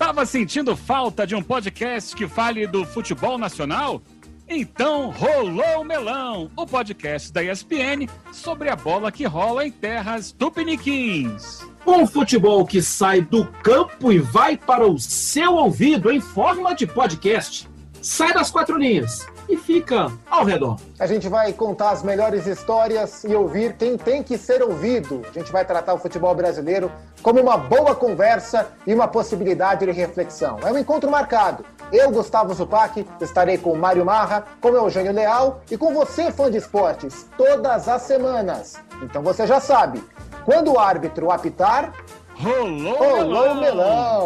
Tava sentindo falta de um podcast que fale do futebol nacional? Então rolou o melão, o podcast da ESPN sobre a bola que rola em terras tupiniquins. Um futebol que sai do campo e vai para o seu ouvido em forma de podcast. Sai das quatro linhas e fica ao redor. A gente vai contar as melhores histórias e ouvir quem tem que ser ouvido. A gente vai tratar o futebol brasileiro como uma boa conversa e uma possibilidade de reflexão. É um encontro marcado. Eu, Gustavo Zupac, estarei com Mário Marra, com Eugênio Leal e com você, fã de esportes, todas as semanas. Então você já sabe, quando o árbitro apitar, rolou, rolou o melão. Rolou melão!